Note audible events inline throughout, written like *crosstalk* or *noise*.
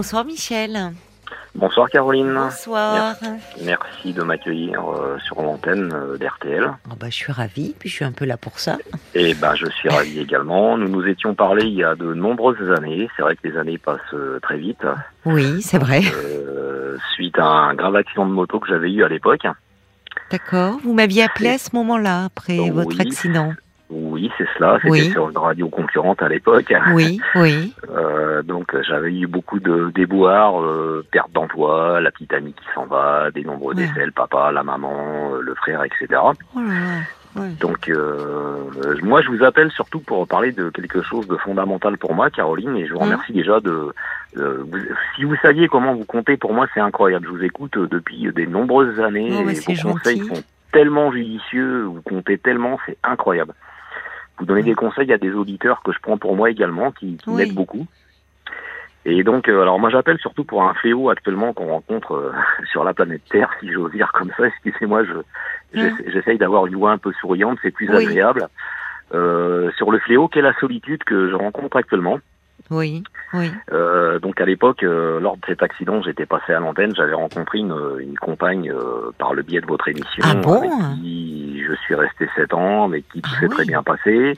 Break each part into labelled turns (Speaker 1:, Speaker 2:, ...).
Speaker 1: Bonsoir Michel.
Speaker 2: Bonsoir Caroline.
Speaker 1: Bonsoir.
Speaker 2: Merci de m'accueillir euh, sur l'antenne euh, d'RTL.
Speaker 1: Oh bah, je suis ravie, puis je suis un peu là pour ça.
Speaker 2: Et ben je suis ravi *laughs* également. Nous nous étions parlé il y a de nombreuses années. C'est vrai que les années passent euh, très vite.
Speaker 1: Oui, c'est vrai.
Speaker 2: Euh, suite à un grave accident de moto que j'avais eu à l'époque.
Speaker 1: D'accord. Vous m'aviez appelé à ce moment-là, après votre accident.
Speaker 2: Oui, c'est cela. C'était
Speaker 1: Oui.
Speaker 2: sur une radio concurrente à l'époque. *laughs*
Speaker 1: Oui, oui.
Speaker 2: Euh, donc euh, j'avais eu beaucoup de déboires, euh, perte d'emploi, la petite amie qui s'en va, des nombreux
Speaker 1: Ouais.
Speaker 2: décès, le papa, la maman, euh, le frère, etc.
Speaker 1: Oh là là. ouais.
Speaker 2: Donc euh, moi je vous appelle surtout pour parler de quelque chose de fondamental pour moi, Caroline, et je vous
Speaker 1: Mhm.
Speaker 2: remercie déjà de. de- vous- si vous saviez comment vous comptez, pour moi c'est incroyable. Je vous écoute euh, depuis des nombreuses années
Speaker 1: Oh,
Speaker 2: et conseils sont tellement judicieux, vous comptez tellement, c'est incroyable. Vous donnez des conseils à des auditeurs que je prends pour moi également, qui, qui
Speaker 1: Oui.
Speaker 2: m'aident beaucoup. Et donc, euh, alors moi j'appelle surtout pour un fléau actuellement qu'on rencontre euh, *laughs* sur la planète Terre, si j'ose dire comme ça. Excusez-moi, je j'essa- j'essaye d'avoir une voix un peu souriante, c'est plus
Speaker 1: Hein Oui.
Speaker 2: agréable. Euh, sur le fléau qu'est la solitude que je rencontre actuellement?
Speaker 1: Oui, oui.
Speaker 2: Euh, donc à l'époque, euh, lors de cet accident, j'étais passé à l'antenne, j'avais rencontré une, une compagne euh, par le biais de votre émission,
Speaker 1: Ah bon
Speaker 2: avec qui je suis resté sept ans, avec qui tout
Speaker 1: Ah
Speaker 2: s'est
Speaker 1: oui.
Speaker 2: très bien passé.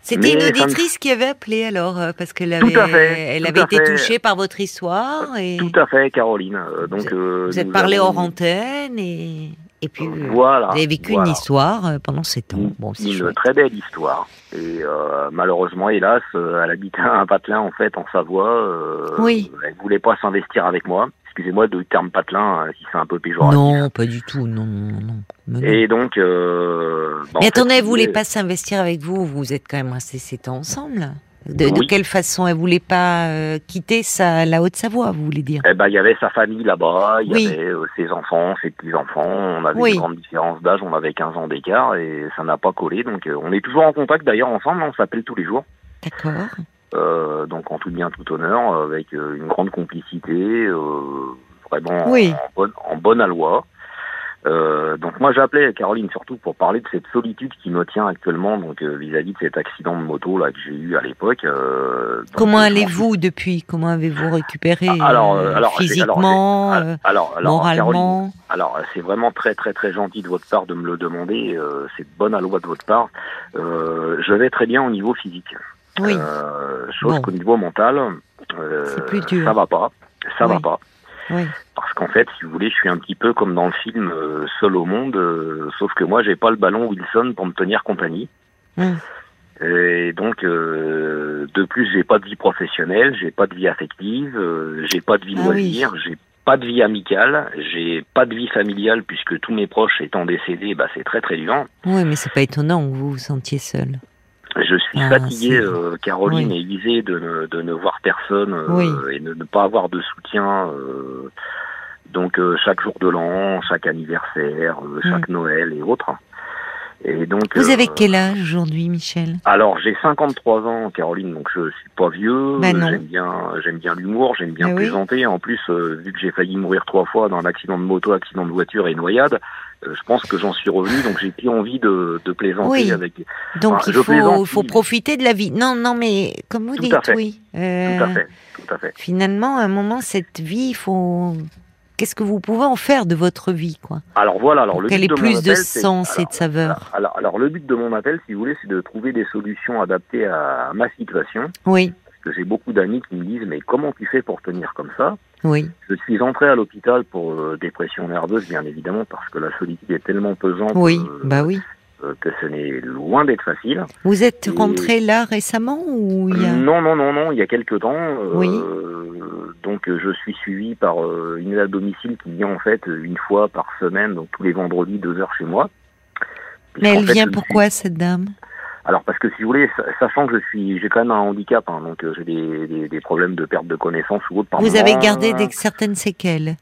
Speaker 1: C'était
Speaker 2: Mais
Speaker 1: une
Speaker 2: me-
Speaker 1: auditrice qui avait appelé alors, euh, parce qu'elle avait,
Speaker 2: fait,
Speaker 1: elle avait été
Speaker 2: fait.
Speaker 1: touchée par votre histoire et
Speaker 2: Tout à fait, Caroline. Euh, donc euh,
Speaker 1: vous êtes
Speaker 2: nous
Speaker 1: parlé
Speaker 2: avons-
Speaker 1: hors antenne et, et puis euh,
Speaker 2: Voilà.
Speaker 1: vous avez vécu
Speaker 2: voilà.
Speaker 1: une histoire euh, pendant sept ans.
Speaker 2: Une,
Speaker 1: Bon,
Speaker 2: une
Speaker 1: chouette.
Speaker 2: très belle histoire. Et euh, malheureusement, hélas, elle habitait un patelin en fait en Savoie. Euh,
Speaker 1: Oui.
Speaker 2: Elle voulait pas s'investir avec moi. Excusez-moi de terme patelin, hein, si c'est un peu péjoratif.
Speaker 1: Non, pas du tout. Non, non, non.
Speaker 2: Et donc. Euh, bah,
Speaker 1: Mais
Speaker 2: fait,
Speaker 1: attendez,
Speaker 2: si
Speaker 1: elle
Speaker 2: vous
Speaker 1: voulait
Speaker 2: voulez-
Speaker 1: pas s'investir avec vous. Vous êtes quand même restés sept ans ensemble. De, quelle façon Elle voulait pas euh, quitter sa, la Haute-Savoie, vous voulez dire?
Speaker 2: Eh ben, il y avait sa famille là-bas, il y avait euh, ses enfants, ses petits-enfants. On avait
Speaker 1: Oui.
Speaker 2: une grande différence d'âge, on avait 15 ans d'écart et ça n'a pas collé. Donc, euh, on est toujours en contact d'ailleurs ensemble, on s'appelle tous les jours.
Speaker 1: D'accord.
Speaker 2: Donc en tout bien, tout honneur, avec une grande complicité, vraiment en, bonne, en bonne aloi. Euh, donc moi j'appelais Caroline surtout pour parler de cette solitude qui me tient actuellement donc euh, vis-à-vis de cet accident de moto là que j'ai eu à l'époque. euh,
Speaker 1: Comment allez-vous depuis? Comment avez-vous récupéré
Speaker 2: Ah, alors,
Speaker 1: euh,
Speaker 2: euh, alors,
Speaker 1: physiquement,
Speaker 2: alors,
Speaker 1: euh,
Speaker 2: alors, alors, Caroline,
Speaker 1: moralement?
Speaker 2: alors c'est vraiment très très très gentil de votre part de me le demander. euh, c'est bonne aloi de votre part. Euh, je vais très bien au niveau physique.
Speaker 1: Oui.
Speaker 2: Euh, chose
Speaker 1: Bon.
Speaker 2: qu'au niveau mental, euh,
Speaker 1: C'est plus dur.
Speaker 2: ça va pas. Ça va pas.
Speaker 1: Oui.
Speaker 2: Parce qu'en fait, si vous voulez, je suis un petit peu comme dans le film euh, Seul au monde, euh, sauf que moi, j'ai pas le ballon Wilson pour me tenir compagnie. Et donc, euh, de plus, j'ai pas de vie professionnelle, j'ai pas de vie affective, euh, j'ai pas de vie
Speaker 1: Ah oui.
Speaker 2: loisir, j'ai pas de vie amicale, j'ai pas de vie familiale puisque tous mes proches étant décédés, bah c'est très très dur.
Speaker 1: Oui, mais c'est pas étonnant que vous vous sentiez seul.
Speaker 2: Je suis
Speaker 1: Ah,
Speaker 2: fatigué, euh, Caroline,
Speaker 1: Oui.
Speaker 2: et usé de ne, de ne voir personne euh,
Speaker 1: Oui.
Speaker 2: et de ne pas avoir de soutien. euh, donc euh, chaque jour de l'an, chaque anniversaire, euh, chaque Noël et autres. Et donc,
Speaker 1: Mm. Vous avez quel âge aujourd'hui, Michel?
Speaker 2: alors j'ai 53 ans, Caroline, donc je suis pas vieux.
Speaker 1: Ben non.
Speaker 2: j'aime bien, j'aime bien l'humour, j'aime bien
Speaker 1: oui.
Speaker 2: plaisanter. En plus, euh, vu que j'ai failli mourir trois fois dans un accident de moto, accident de voiture et noyade, je pense que j'en suis revenu. Donc j'ai plus envie de, de plaisanter
Speaker 1: Oui.
Speaker 2: avec.
Speaker 1: Donc il faut, profiter de la vie. Non, non, mais comme vous
Speaker 2: Tout
Speaker 1: dites,
Speaker 2: à fait.
Speaker 1: oui.
Speaker 2: Tout
Speaker 1: Euh,
Speaker 2: à fait, tout à fait.
Speaker 1: Finalement, à un moment, cette vie, il faut. Qu'est-ce que vous pouvez en faire de votre vie, quoi?
Speaker 2: Alors voilà, alors le de mon
Speaker 1: plus de
Speaker 2: appel,
Speaker 1: sens et
Speaker 2: alors,
Speaker 1: de saveur.
Speaker 2: Alors, alors le but de mon appel, si vous voulez, c'est de trouver des solutions adaptées à ma situation.
Speaker 1: Oui,
Speaker 2: Parce que j'ai beaucoup d'amis qui me disent mais comment tu fais pour tenir comme ça?
Speaker 1: Oui,
Speaker 2: Je suis entré à l'hôpital pour euh, dépression nerveuse, bien évidemment, parce que la solitude est tellement pesante
Speaker 1: oui,
Speaker 2: euh,
Speaker 1: bah oui.
Speaker 2: euh, que ce n'est loin d'être facile.
Speaker 1: Vous êtes
Speaker 2: et-
Speaker 1: rentré là récemment ou il y a...
Speaker 2: Non, non, non, non, il y a quelque temps.
Speaker 1: Oui.
Speaker 2: Donc je suis suivi par une aide à domicile qui vient en fait une fois par semaine, donc tous les vendredis deux heures chez moi.
Speaker 1: Mais elle
Speaker 2: fait,
Speaker 1: vient pourquoi, cette dame?
Speaker 2: Alors parce que si vous voulez, sa- sachant que je suis, j'ai quand même un handicap, hein, donc euh, j'ai des, des, des problèmes de perte de connaissance ou autre par
Speaker 1: Vous avez
Speaker 2: moment.
Speaker 1: gardé des, certaines séquelles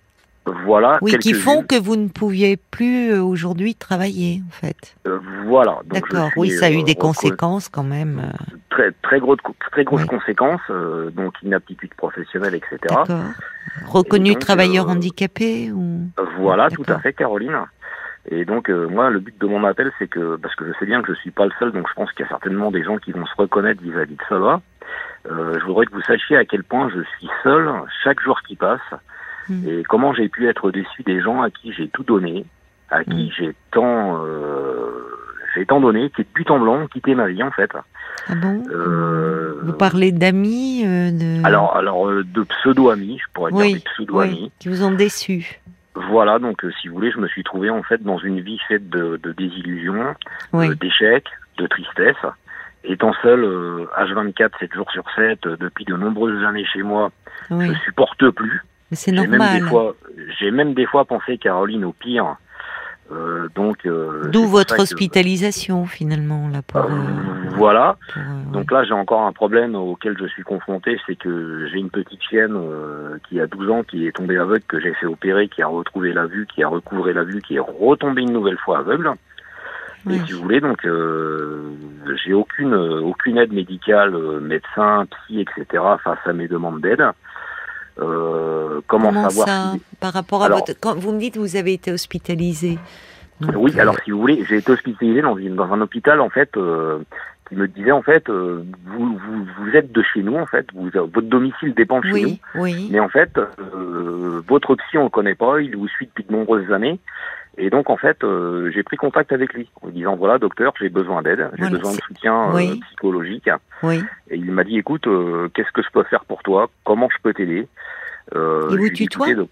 Speaker 2: Voilà.
Speaker 1: Oui, qui font que vous ne pouviez plus euh, aujourd'hui travailler, en fait.
Speaker 2: Euh, voilà.
Speaker 1: D'accord, oui, ça a eu des conséquences quand même.
Speaker 2: Très très grosses très grosses
Speaker 1: Oui.
Speaker 2: conséquences, donc inaptitude professionnelle, etc.
Speaker 1: D'accord. Reconnu
Speaker 2: donc,
Speaker 1: travailleur handicapé ou...
Speaker 2: Voilà, tout à fait, Caroline. Et donc euh, moi, le but de mon appel, c'est que parce que je sais bien que je suis pas le seul, donc je pense qu'il y a certainement des gens qui vont se reconnaître vis-à-vis de cela. Euh, je voudrais que vous sachiez à quel point je suis seul chaque jour qui passe
Speaker 1: Mm.
Speaker 2: et comment j'ai pu être déçu des gens à qui j'ai tout donné, à qui
Speaker 1: Mm.
Speaker 2: j'ai tant, euh, j'ai tant donné, qui depuis temps blanc ont quitté ma vie en fait.
Speaker 1: Ah bon
Speaker 2: Euh,
Speaker 1: Vous parlez d'amis euh, de...
Speaker 2: Alors, alors de pseudo-amis, je pourrais
Speaker 1: oui,
Speaker 2: dire des pseudo-amis.
Speaker 1: oui, qui vous ont déçu.
Speaker 2: Voilà, donc euh, si vous voulez, je me suis trouvé en fait dans une vie faite de, de désillusions,
Speaker 1: Oui.
Speaker 2: d'échecs, de tristesse. Étant seul, euh, H24, 7 jours sur 7, euh, depuis de nombreuses années chez moi,
Speaker 1: oui.
Speaker 2: je supporte plus.
Speaker 1: Mais c'est
Speaker 2: J'ai même
Speaker 1: normal.
Speaker 2: des fois, j'ai même des fois pensé Caroline au pire. Euh, donc euh,
Speaker 1: D'où votre hospitalisation finalement là pour.
Speaker 2: Euh,
Speaker 1: euh,
Speaker 2: voilà.
Speaker 1: pour,
Speaker 2: Donc là, j'ai encore un problème auquel je suis confronté, c'est que j'ai une petite chienne euh, qui a 12 ans, qui est tombée aveugle, que j'ai fait opérer, qui a retrouvé la vue, qui a recouvré la vue, qui est retombée une nouvelle fois aveugle.
Speaker 1: oui.
Speaker 2: Et si vous voulez, donc euh, j'ai aucune aucune aide médicale, médecin, psy, etc. face à mes demandes d'aide. Euh, comment,
Speaker 1: Comment
Speaker 2: savoir
Speaker 1: ça
Speaker 2: si-
Speaker 1: Par rapport à
Speaker 2: Alors-
Speaker 1: votre. Quand vous me dites que vous avez été hospitalisé. Donc,
Speaker 2: Oui,
Speaker 1: euh,
Speaker 2: alors si vous voulez, j'ai été hospitalisé dans, une- dans un hôpital en fait euh, qui me disait en fait euh, vous, vous vous êtes de chez nous en fait, vous, votre domicile dépend de chez nous.
Speaker 1: Oui, oui.
Speaker 2: Mais en fait, euh, votre psy, on le connaît pas, il vous suit depuis de nombreuses années. Et donc, en fait, euh, j'ai pris contact avec lui en lui disant, voilà, docteur, j'ai besoin d'aide, j'ai
Speaker 1: Voilà,
Speaker 2: besoin de
Speaker 1: c'est-
Speaker 2: soutien euh,
Speaker 1: Oui.
Speaker 2: psychologique.
Speaker 1: Oui.
Speaker 2: Et il m'a dit, écoute, euh, qu'est-ce que je peux faire pour toi? Comment je peux t'aider? Euh,
Speaker 1: Il
Speaker 2: je
Speaker 1: vous tutoie?
Speaker 2: donc-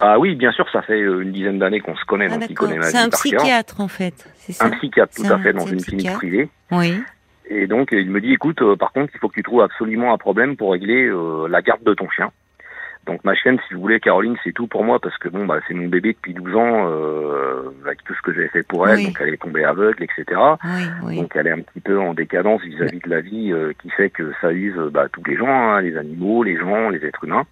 Speaker 2: Ah oui, bien sûr, ça fait euh, une dizaine d'années qu'on se connaît,
Speaker 1: Ah,
Speaker 2: donc il connaît ma
Speaker 1: C'est
Speaker 2: vie
Speaker 1: un
Speaker 2: par cœur.
Speaker 1: psychiatre en fait, c'est ça?
Speaker 2: Un psychiatre, tout
Speaker 1: C'est
Speaker 2: à
Speaker 1: un-
Speaker 2: fait, dans
Speaker 1: c'est un
Speaker 2: une clinique privée.
Speaker 1: Oui.
Speaker 2: Et donc, il me dit, écoute, euh, par contre, il faut que tu trouves absolument un problème pour régler euh, la garde de ton chien. Donc ma chienne, si vous voulez, Caroline, c'est tout pour moi parce que bon, bah, c'est mon bébé depuis 12 ans, euh, avec tout ce que j'ai fait pour elle,
Speaker 1: Oui.
Speaker 2: donc elle est tombée aveugle, etc.
Speaker 1: Oui, oui.
Speaker 2: Donc elle est un petit peu en décadence vis-à-vis de la vie, euh, qui fait que ça use bah, tous les gens, hein, les animaux, les gens, les êtres humains.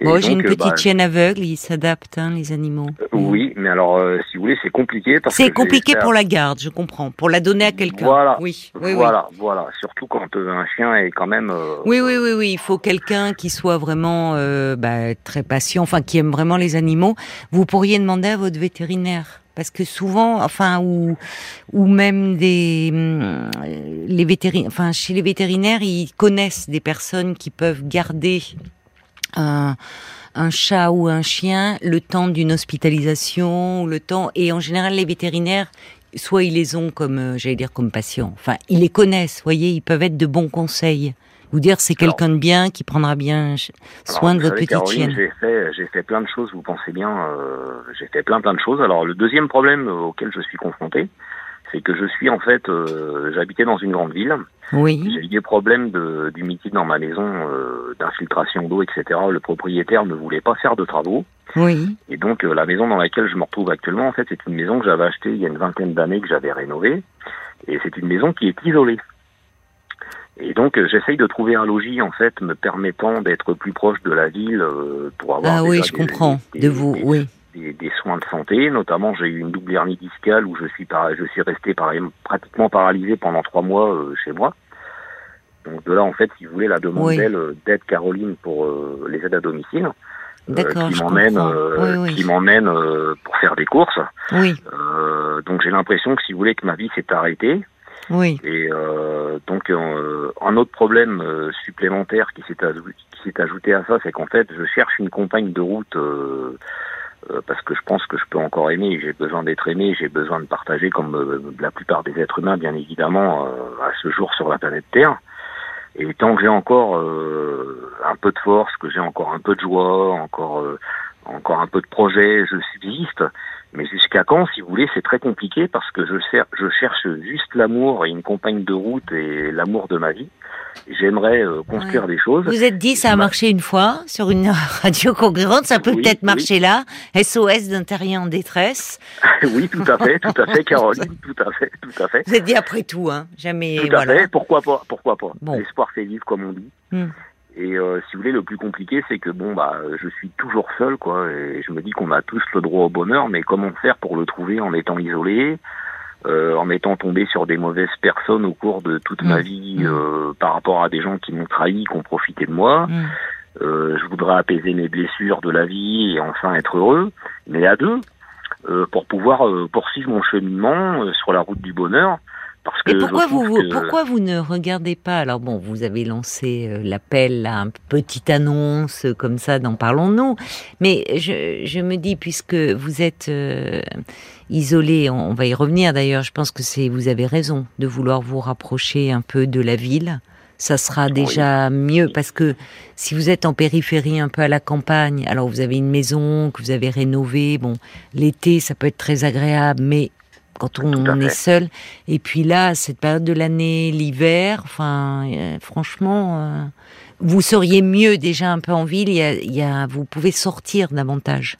Speaker 2: Et
Speaker 1: Bon, j'ai une
Speaker 2: euh,
Speaker 1: petite
Speaker 2: bah,
Speaker 1: chienne aveugle, ils s'adaptent, hein, les animaux.
Speaker 2: euh, Oui, mais alors, euh, si vous voulez, c'est compliqué parce
Speaker 1: C'est compliqué pour la garde, je comprends. Pour la donner à quelqu'un.
Speaker 2: Voilà.
Speaker 1: Oui, oui, oui.
Speaker 2: voilà, voilà. Surtout quand euh, un chien est quand même. euh,
Speaker 1: Oui, oui, oui, oui. Il faut quelqu'un qui soit vraiment euh, bah, très patient, enfin qui aime vraiment les animaux. Vous pourriez demander à votre vétérinaire. Parce que souvent, enfin, ou, ou même des, hum, les vétérinaires, enfin, chez les vétérinaires, ils connaissent des personnes qui peuvent garder un, un chat ou un chien le temps d'une hospitalisation, ou le temps, et en général, les vétérinaires, soit ils les ont comme, euh, j'allais dire, comme patients. Enfin, ils les connaissent, voyez, ils peuvent être de bons conseils. Vous dire, c'est quelqu'un de bien qui prendra bien
Speaker 2: Alors,
Speaker 1: soin de votre
Speaker 2: savez,
Speaker 1: petite
Speaker 2: Caroline,
Speaker 1: chienne.
Speaker 2: J'ai fait, j'ai fait plein de choses, vous pensez bien, euh, j'ai fait plein plein de choses. Alors le deuxième problème euh, auquel je suis confronté, c'est que je suis en fait, euh, j'habitais dans une grande ville,
Speaker 1: Oui,
Speaker 2: j'ai eu des problèmes de- d'humidité dans ma maison, euh, d'infiltration d'eau, etc. Le propriétaire ne voulait pas faire de travaux.
Speaker 1: oui,
Speaker 2: Et donc euh, la maison dans laquelle je me retrouve actuellement, en fait, c'est une maison que j'avais achetée il y a une vingtaine d'années, que j'avais rénovée. Et c'est une maison qui est isolée. Et donc euh, j'essaye de trouver un logis, en fait, me permettant d'être plus proche de la ville euh, pour avoir
Speaker 1: ah oui, je
Speaker 2: des-
Speaker 1: comprends.
Speaker 2: des-
Speaker 1: De vous,
Speaker 2: des-
Speaker 1: oui.
Speaker 2: Des, des soins de santé. Notamment, j'ai eu une double hernie discale où je suis, par, je suis resté par, pratiquement paralysé pendant trois mois euh, chez moi. Donc de là, en fait, si vous voulez, la demande
Speaker 1: Oui.
Speaker 2: euh, d'aide Caroline pour euh, les aides à domicile, euh,
Speaker 1: D'accord,
Speaker 2: qui m'emmène,
Speaker 1: comprends.
Speaker 2: euh,
Speaker 1: Oui, oui.
Speaker 2: qui m'emmène euh, pour faire des courses.
Speaker 1: Oui,
Speaker 2: Euh, donc j'ai l'impression que si vous voulez que ma vie s'est arrêtée.
Speaker 1: oui,
Speaker 2: Et euh, donc euh, un autre problème euh, supplémentaire qui s'est ajou- qui s'est ajouté à ça, c'est qu'en fait je cherche une compagne de route euh, parce que je pense que je peux encore aimer. J'ai besoin d'être aimé, j'ai besoin de partager comme euh, la plupart des êtres humains, bien évidemment, euh, à ce jour sur la planète Terre. Et tant que j'ai encore un peu de force, que j'ai encore un peu de joie, encore encore un peu de projet, je subsiste. Mais jusqu'à quand, si vous voulez, c'est très compliqué parce que je, cher- je cherche juste l'amour et une compagne de route et l'amour de ma vie. J'aimerais euh, construire des choses.
Speaker 1: Vous êtes dit, ça a
Speaker 2: Ma-
Speaker 1: marché une fois sur une *laughs* radio concurrente, ça peut
Speaker 2: Oui,
Speaker 1: peut-être
Speaker 2: oui.
Speaker 1: marcher là. SOS d'un terrier en détresse. *laughs*
Speaker 2: oui, tout à fait, tout à fait, Caroline, *laughs* tout à fait, tout à fait.
Speaker 1: Vous êtes dit après tout, hein. Jamais,
Speaker 2: Tout à
Speaker 1: voilà.
Speaker 2: fait, pourquoi pas, pourquoi pas.
Speaker 1: Bon.
Speaker 2: L'espoir fait vivre, comme on dit.
Speaker 1: Hmm.
Speaker 2: Et euh, si vous voulez, le plus compliqué, c'est que bon, bah, je suis toujours seul, quoi. Et je me dis qu'on a tous le droit au bonheur, mais comment faire pour le trouver en étant isolé, euh, en étant tombé sur des mauvaises personnes au cours de toute ma
Speaker 1: Hmm.
Speaker 2: vie,
Speaker 1: Hmm.
Speaker 2: euh, par rapport à des gens qui m'ont trahi, qui ont profité de moi.
Speaker 1: Hmm.
Speaker 2: Euh, je voudrais apaiser mes blessures de la vie et enfin être heureux, mais à deux, euh, pour pouvoir euh, poursuivre mon cheminement euh, sur la route du bonheur. Parce que
Speaker 1: Et pourquoi vous,
Speaker 2: que-
Speaker 1: pourquoi vous ne regardez pas? Alors bon, vous avez lancé euh, l'appel, là, une petite annonce euh, comme ça, dans Parlons-nous. Mais je, je me dis, puisque vous êtes euh, isolé, on, on va y revenir d'ailleurs. Je pense que c'est, vous avez raison de vouloir vous rapprocher un peu de la ville. Ça sera déjà mieux parce que si vous êtes en périphérie, un peu à la campagne, alors vous avez une maison que vous avez rénovée. Bon, l'été, ça peut être très agréable, mais quand on, est seul. Et puis là, cette période de l'année, l'hiver, enfin, euh, franchement, euh, vous seriez mieux déjà un peu en ville. Il y a, y a- vous pouvez sortir davantage.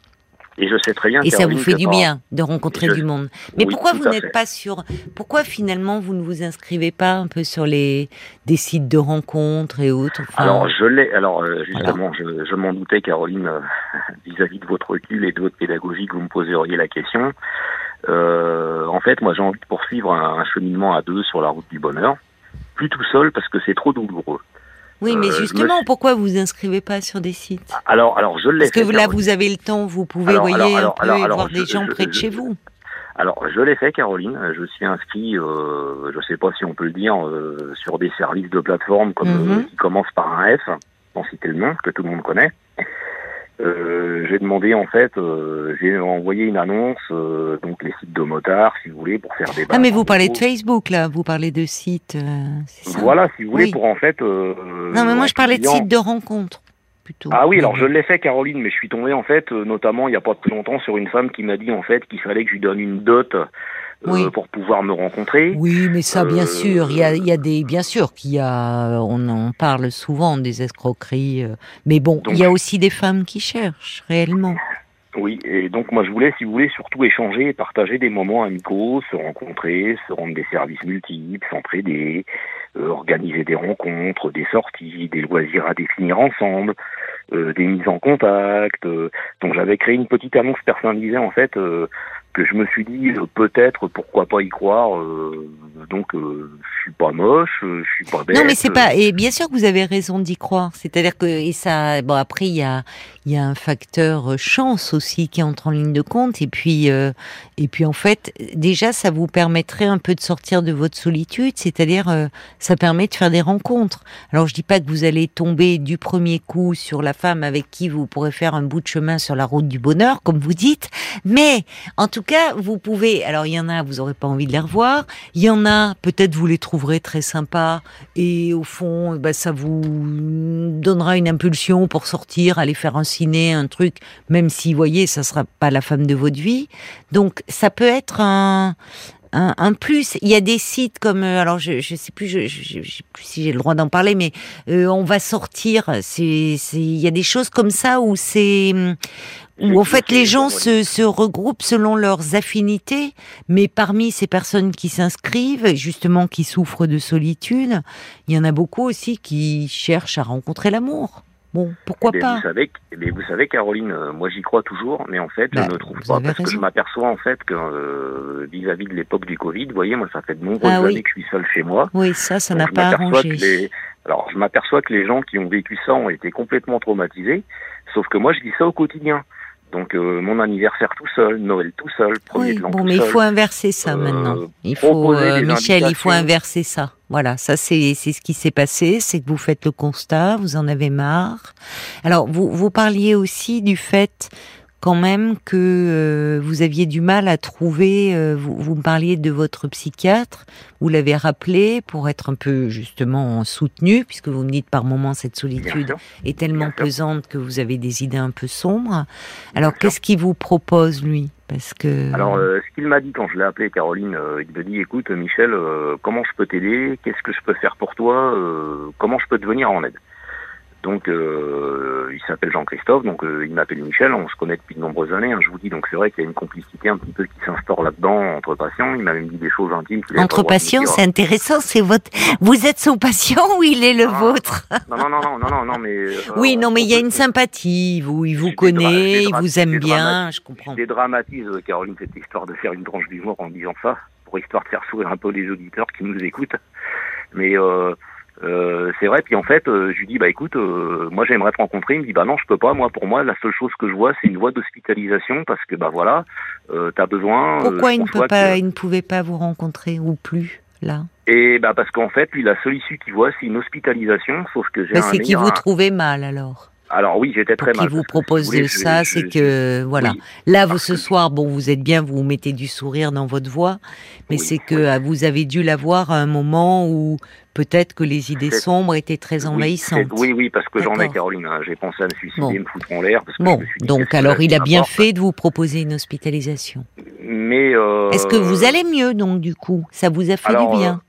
Speaker 2: Et je sais très bien.
Speaker 1: Et ça vous fait du bien de rencontrer
Speaker 2: Je-
Speaker 1: du monde. Mais
Speaker 2: Oui,
Speaker 1: pourquoi vous n'êtes pas sur Pourquoi finalement vous ne vous inscrivez pas un peu sur les des sites de rencontres et autres enfin,
Speaker 2: Alors je l'ai. Alors euh, justement, je, je m'en doutais, Caroline, *laughs* vis-à-vis de votre recul et de votre pédagogie, que vous me poseriez la question. Euh, en fait, moi, j'ai envie de poursuivre un, un cheminement à deux sur la route du bonheur, plus tout seul parce que c'est trop douloureux.
Speaker 1: Oui, mais
Speaker 2: euh, me
Speaker 1: justement, pourquoi vous inscrivez pas sur des sites?
Speaker 2: Alors, alors je l'ai.
Speaker 1: Parce que
Speaker 2: fait,
Speaker 1: là,
Speaker 2: Caroline.
Speaker 1: vous avez le temps, vous pouvez,
Speaker 2: Alors,
Speaker 1: un
Speaker 2: alors,
Speaker 1: peu et voir
Speaker 2: je-
Speaker 1: des gens
Speaker 2: je-
Speaker 1: près de chez vous.
Speaker 2: Alors, je l'ai fait, Caroline. Je suis inscrit, euh, je sais pas si on peut le dire, euh, sur des services de plateforme comme
Speaker 1: Mhm.
Speaker 2: euh, qui commencent par un F, sans citer le nom, que tout le monde connaît. Euh, j'ai demandé en fait, euh, j'ai envoyé une annonce, euh, donc les sites de motards, si vous voulez, pour faire des.
Speaker 1: Ah, mais vous parlez de. Facebook, là, vous parlez de sites. euh,
Speaker 2: Voilà, si vous voulez,
Speaker 1: Oui.
Speaker 2: pour en fait. euh,
Speaker 1: Non, mais moi, je parlais de sites de rencontres, plutôt.
Speaker 2: Ah oui, alors je l'ai fait, Caroline, mais je suis tombé en fait, notamment il n'y a pas très longtemps, sur une femme qui m'a dit en fait qu'il fallait que je lui donne une dot euh,
Speaker 1: Oui.
Speaker 2: pour pouvoir me rencontrer.
Speaker 1: Oui, mais ça, bien
Speaker 2: Euh,
Speaker 1: sûr, il y a, y a des, bien sûr qu'il y a, on en parle souvent des escroqueries, euh, mais bon, il y a aussi des femmes qui cherchent réellement.
Speaker 2: Oui, et donc moi je voulais, si vous voulez, surtout échanger et partager des moments amicaux, se rencontrer, se rendre des services multiples, s'entraider, euh, organiser des rencontres, des sorties, des loisirs à définir ensemble, euh, des mises en contact. euh. donc j'avais créé une petite annonce personnalisée en fait euh, que je me suis dit euh, peut-être pourquoi pas y croire. euh, donc euh, je suis pas moche, je suis pas bête.
Speaker 1: Non, mais c'est pas. Et bien sûr que vous avez raison d'y croire. C'est-à-dire que et ça. Bon, après il y a il y a un facteur euh, chance aussi qui entre en ligne de compte. Et puis euh, et puis en fait, déjà ça vous permettrait un peu de sortir de votre solitude. C'est-à-dire euh, ça permet de faire des rencontres. Alors je dis pas que vous allez tomber du premier coup sur la femme avec qui vous pourrez faire un bout de chemin sur la route du bonheur, comme vous dites. Mais en tout cas, vous pouvez. Alors il y en a, vous aurez pas envie de les revoir. Il y en a, peut-être vous les trouverez très sympas et au fond, bah, ça vous donnera une impulsion pour sortir, aller faire un un truc, même si, vous voyez, ça sera pas la femme de votre vie. Donc, ça peut être un, un, un plus. Il y a des sites comme, euh, alors je, je sais plus, je, je, je sais plus si j'ai le droit d'en parler, mais euh, on va sortir. C'est, c'est, il y a des choses comme ça où c'est où en fait les gens se, se regroupent selon leurs affinités, mais parmi ces personnes qui s'inscrivent, justement qui souffrent de solitude, il y en a beaucoup aussi qui cherchent à rencontrer l'amour. Bon, pourquoi
Speaker 2: Mais
Speaker 1: pas
Speaker 2: vous savez, mais vous savez, Caroline, euh, moi j'y crois toujours, mais en fait,
Speaker 1: Bah,
Speaker 2: je ne trouve pas parce que je m'aperçois en fait que euh, vis-à-vis de l'époque du Covid, vous voyez, moi ça fait de nombreuses
Speaker 1: Ah oui.
Speaker 2: années que je suis seul chez moi.
Speaker 1: Oui, ça, ça n'a
Speaker 2: je
Speaker 1: pas
Speaker 2: m'aperçois
Speaker 1: arrangé.
Speaker 2: que les- Alors, je m'aperçois que les gens qui ont vécu ça ont été complètement traumatisés, sauf que moi je vis ça au quotidien. Donc, euh, mon anniversaire tout seul, Noël tout seul, premier
Speaker 1: Oui,
Speaker 2: de l'an
Speaker 1: bon,
Speaker 2: tout
Speaker 1: mais il faut inverser ça
Speaker 2: Euh,
Speaker 1: maintenant. Il faut, euh, Michel, il faut inverser ça. Voilà, ça c'est c'est ce qui s'est passé, c'est que vous faites le constat, vous en avez marre. Alors vous vous parliez aussi du fait quand même que euh, vous aviez du mal à trouver. euh, vous, vous me parliez de votre psychiatre, vous l'avez rappelé pour être un peu justement soutenu, puisque vous me dites par moments cette solitude est tellement pesante que vous avez des idées un peu sombres. Alors qu'est-ce qu'il vous propose lui? Parce que
Speaker 2: Alors, euh, ce qu'il m'a dit quand je l'ai appelé, Caroline, euh, il me dit, écoute, Michel, euh, comment je peux t'aider? Qu'est-ce que je peux faire pour toi? Euh, Comment je peux te venir en aide? Donc, euh, il s'appelle Jean-Christophe, donc euh, il m'appelle Michel, on se connaît depuis de nombreuses années, hein, je vous dis, donc c'est vrai qu'il y a une complicité un petit peu qui s'instaure là-dedans entre patients, il m'a même dit des choses intimes.
Speaker 1: Entre patients, c'est intéressant. C'est votre. Vous êtes son patient ou il est le
Speaker 2: Non,
Speaker 1: vôtre
Speaker 2: Non, non, non, non, non, non, non, mais... *laughs* euh,
Speaker 1: Oui, non,
Speaker 2: on-
Speaker 1: mais il y a une sympathie. Vous, il vous connaît, il vous aime bien. Je comprends.
Speaker 2: Je dédramatise, euh, Caroline, cette histoire de faire une tranche d'humour en disant ça, pour histoire de faire sourire un peu les auditeurs qui nous écoutent. Mais euh, euh, c'est vrai, puis en fait, euh, je lui dis, bah écoute, euh, moi j'aimerais te rencontrer. Il me dit, bah non, je peux pas. Moi, pour moi, la seule chose que je vois, c'est une voie d'hospitalisation parce que, bah voilà, t'as besoin.
Speaker 1: Pourquoi il ne
Speaker 2: conçois
Speaker 1: peut pas,
Speaker 2: que-
Speaker 1: il ne pouvait pas vous rencontrer ou plus là?
Speaker 2: Et bah parce qu'en fait, lui, la seule issue qu'il voit, c'est une hospitalisation, sauf que j'ai
Speaker 1: Mais
Speaker 2: un
Speaker 1: c'est qu'il vous trouvez mal alors.
Speaker 2: Alors oui, j'étais très mal.
Speaker 1: qu'il vous
Speaker 2: si
Speaker 1: propose ça, c'est que voilà.
Speaker 2: oui,
Speaker 1: Là, vous ce
Speaker 2: que-
Speaker 1: soir, bon, vous êtes bien, vous vous mettez du sourire dans votre voix, mais
Speaker 2: Oui,
Speaker 1: c'est que
Speaker 2: oui.
Speaker 1: ah, vous avez dû l'avoir à un moment où peut-être que les idées sombres étaient très envahissantes.
Speaker 2: Oui, oui, parce que j'en ai. Caroline. hein. J'ai pensé à me suicider,
Speaker 1: Bon.
Speaker 2: me foutre en l'air.
Speaker 1: Bon,
Speaker 2: dit,
Speaker 1: donc alors il a bien fait de vous proposer une hospitalisation.
Speaker 2: Mais euh,
Speaker 1: Est-ce que vous allez mieux donc du coup? Ça vous a fait
Speaker 2: alors,
Speaker 1: du bien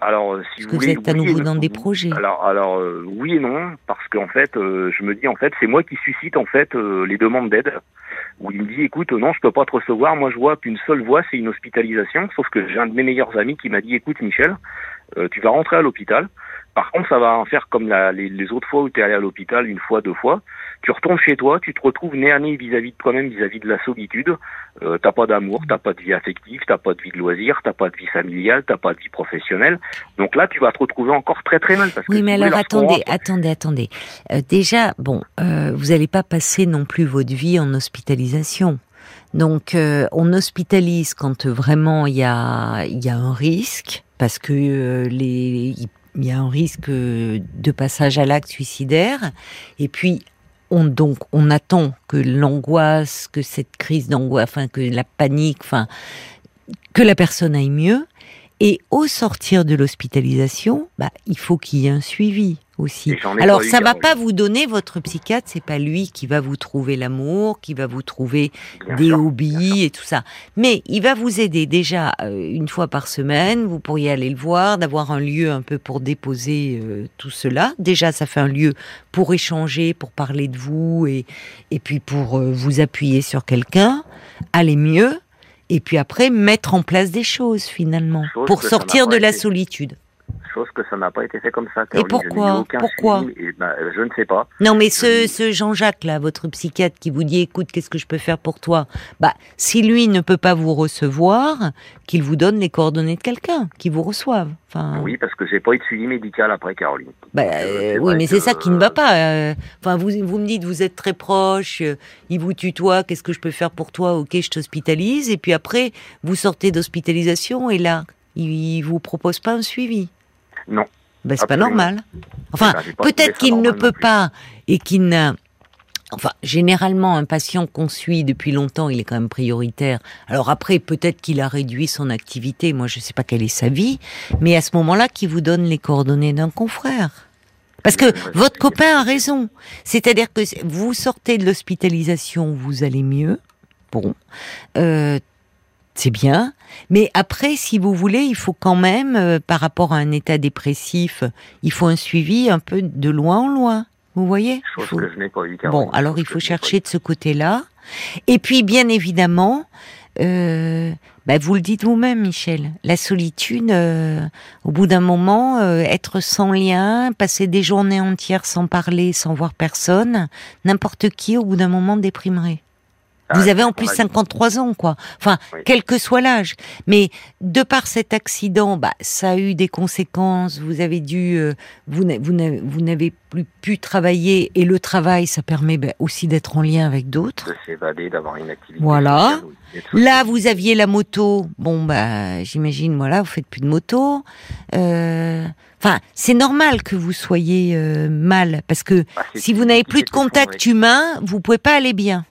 Speaker 2: Alors, euh, si
Speaker 1: Parce
Speaker 2: vous
Speaker 1: que vous êtes à nouveau dans des projets?
Speaker 2: Alors, alors euh, oui et non, parce qu'en fait, euh, je me dis en fait, c'est moi qui suscite en fait euh, les demandes d'aide. Où il me dit, écoute, non, je peux pas te recevoir. Moi, je vois qu'une seule voie, c'est une hospitalisation. Sauf que j'ai un de mes meilleurs amis qui m'a dit, écoute, Michel, euh, tu vas rentrer à l'hôpital. Par contre, ça va en faire comme la- les, les autres fois où tu es allé à l'hôpital, une fois, deux fois. Tu retournes chez toi, tu te retrouves nez à nez vis-à-vis de toi-même, vis-à-vis de la solitude. Euh, t'as pas d'amour, t'as pas de vie affective, t'as pas de vie de loisirs, t'as pas de vie familiale, t'as pas de vie professionnelle. Donc là, tu vas te retrouver encore très très mal. Parce
Speaker 1: Oui, mais alors attendez, attendez, attendez. Euh, déjà, bon, euh, vous n'allez pas passer non plus votre vie en hospitalisation. Donc, euh, on hospitalise quand vraiment il y a, y a un risque, parce que euh, il y a un risque de passage à l'acte suicidaire. Et puis, on donc, on attend que l'angoisse, que cette crise d'angoisse, enfin que la panique, enfin que la personne aille mieux. Et au sortir de l'hospitalisation, bah, il faut qu'il y ait un suivi aussi. Alors ça va pas vous donner votre psychiatre, c'est pas lui qui va vous trouver l'amour, qui va vous trouver
Speaker 2: Bien
Speaker 1: des
Speaker 2: sûr,
Speaker 1: hobbies et tout ça. Mais il va vous aider déjà euh, une fois par semaine. Vous pourriez aller le voir, d'avoir un lieu un peu pour déposer euh, tout cela. Déjà, ça fait un lieu pour échanger, pour parler de vous et et puis pour euh, vous appuyer sur quelqu'un, aller mieux. Et puis après, mettre en place des choses finalement
Speaker 2: Chose
Speaker 1: pour sortir de la
Speaker 2: été.
Speaker 1: solitude.
Speaker 2: Chose que ça n'a pas été fait comme ça. Caroline.
Speaker 1: pourquoi? Pourquoi?
Speaker 2: et ben, Je ne sais pas.
Speaker 1: Non, mais ce, Jean-Jacques là, votre psychiatre qui vous dit, écoute, qu'est-ce que je peux faire pour toi? Bah, si lui ne peut pas vous recevoir, qu'il vous donne les coordonnées de quelqu'un qui vous reçoive. Enfin,
Speaker 2: Oui, parce que j'ai pas eu de suivi médical après, Caroline.
Speaker 1: bah,
Speaker 2: euh,
Speaker 1: euh, oui, mais c'est ça qui ne va pas. euh. Enfin, vous, vous me dites, vous êtes très proche, il vous tutoie, qu'est-ce que je peux faire pour toi? Ok, je t'hospitalise. Et puis après, vous sortez d'hospitalisation et là, il vous propose pas un suivi.
Speaker 2: Non.
Speaker 1: Ben, c'est pas normal. Enfin,
Speaker 2: Ben, pas trouvé
Speaker 1: peut-être qu'il ne peut pas et qu'il n'a. Enfin, généralement, un patient qu'on suit depuis longtemps, il est quand même prioritaire. Alors après, peut-être qu'il a réduit son activité. Moi, je sais pas quelle est sa vie, mais à ce moment-là, qu'il vous donne les coordonnées d'un confrère. Parce que votre copain a raison. C'est-à-dire que vous sortez de l'hospitalisation, vous allez mieux. Bon, euh, c'est bien. Mais après, si vous voulez, il faut quand même, euh, par rapport à un état dépressif, il faut un suivi un peu de loin en loin. Vous voyez? Il
Speaker 2: Chose
Speaker 1: faut-
Speaker 2: que je n'ai pas eu, Caroline.
Speaker 1: Bon, alors il faut chercher de ce côté-là. Et puis, bien évidemment, euh, bah, vous le dites vous-même, Michel, la solitude, euh, au bout d'un moment, euh, être sans lien, passer des journées entières sans parler, sans voir personne, n'importe qui, au bout d'un moment, déprimerait.
Speaker 2: Ah,
Speaker 1: Vous avez en plus
Speaker 2: a dit.
Speaker 1: 53 ans, quoi. Enfin,
Speaker 2: Oui.
Speaker 1: quel que soit l'âge. Mais de par cet accident, bah, ça a eu des conséquences. Vous avez dû, euh, vous n'a- vous n'avez plus pu travailler et le travail, ça permet bah, aussi d'être en lien avec d'autres.
Speaker 2: De s'évader, d'avoir une activité.
Speaker 1: Voilà. Là, vous aviez la moto. Bon, bah, j'imagine, voilà, vous faites plus de moto. Euh, Enfin, c'est normal que vous soyez euh, mal parce que
Speaker 2: Bah, c'est
Speaker 1: si vous n'avez plus de contact humain, vous pouvez pas aller bien.